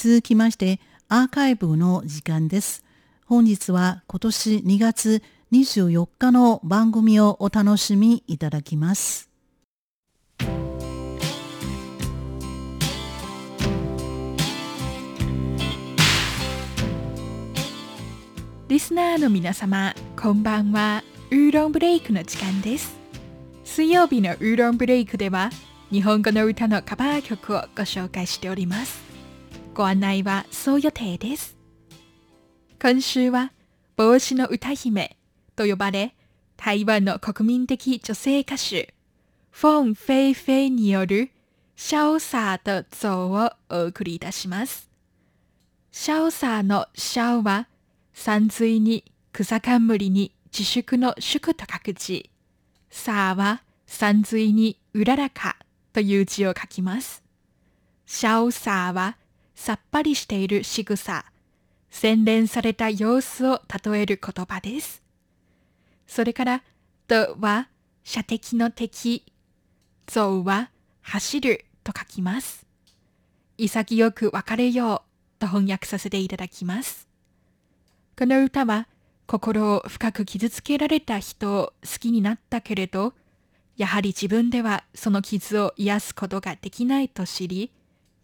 続きましてアーカイブの時間です。本日は今年2月24日の番組をお楽しみいただきます。リスナーの皆様、こんばんは。ウーロンブレイクの時間です。水曜日のウーロンブレイクでは、日本語の歌のカバー曲をご紹介しております。ご案内はそう予定です。今週は帽子の歌姫と呼ばれ、台湾の国民的女性歌手、フォン・フェイフェイによるシャオサーと像をお送りいたします。シャオサーのシャオは、山水に草冠に自粛の祝と書く字、サーは山水にうららかという字を書きます。シャオサーはさっぱりしている仕草、洗練された様子を例える言葉です。それから、とは射的の敵、像は走ると書きます。潔く別れようと翻訳させていただきます。この歌は心を深く傷つけられた人を好きになったけれど、やはり自分ではその傷を癒すことができないと知り、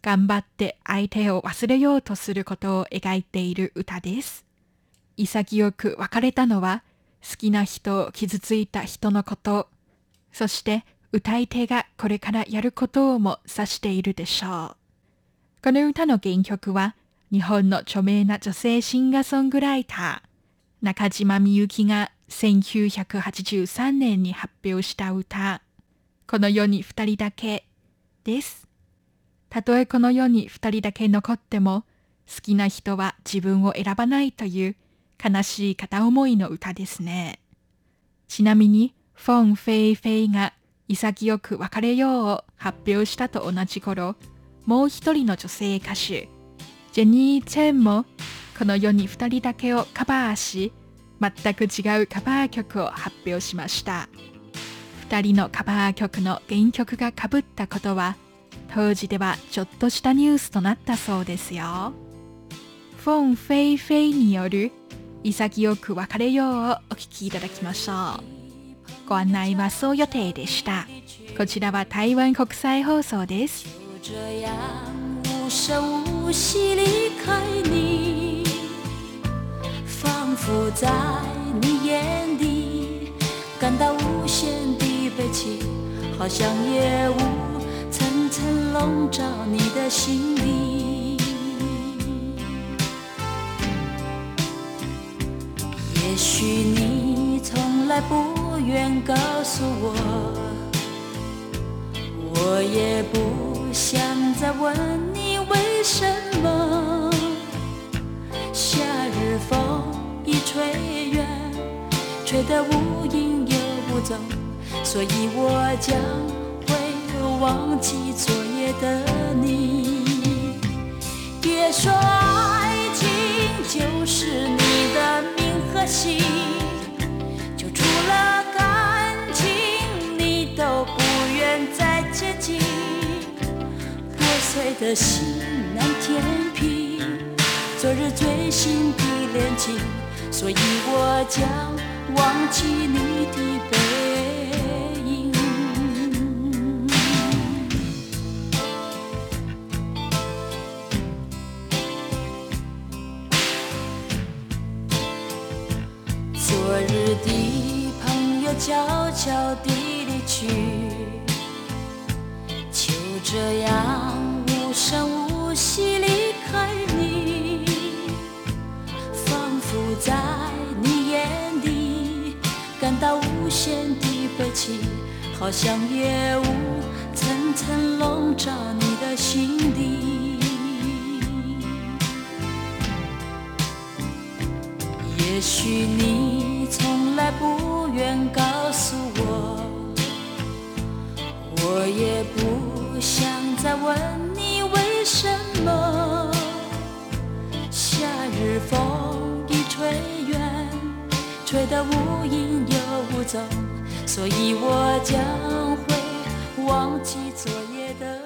頑張って相手を忘れようとすることを描いている歌です。潔く別れたのは好きな人を傷ついた人のこと、そして歌い手がこれからやることをも指しているでしょう。この歌の原曲は日本の著名な女性シンガーソングライター、中島みゆきが1983年に発表した歌、この世に二人だけです。たとえこの世に二人だけ残っても、好きな人は自分を選ばないという悲しい片思いの歌ですね。ちなみに、フォン・フェイ・フェイが潔く別れようを発表したと同じ頃、もう一人の女性歌手、ジェニー・チェンもこの世に二人だけをカバーし、全く違うカバー曲を発表しました。二人のカバー曲の原曲がかぶったことは当時ではちょっとしたニュースとなったそうですよ。フォン・フェイ・フェイによる潔く別れようをお聞きいただきましょう。ご案内はそう予定でした。こちらは台湾国際放送です。感到无限的悲戚，好像也无笼罩你的心里，也许你从来不愿告诉我，我也不想再问你为什么。夏日风已吹远，吹得无影又无踪，所以我将。忘记昨夜的你，别说爱情就是你的名和姓，就除了感情你都不愿再接近。破碎的心难填平，昨日最新的恋情，所以我将忘记你的背。昨日的朋友悄悄地离去，就这样无声无息离开你，仿佛在你眼底感到无限的悲戚，好像夜雾层层笼罩你的心底。也许你从来不愿告诉。我我也不想再问你为什么，夏日风已吹远，吹得无影又无踪，所以我将会忘记昨夜的。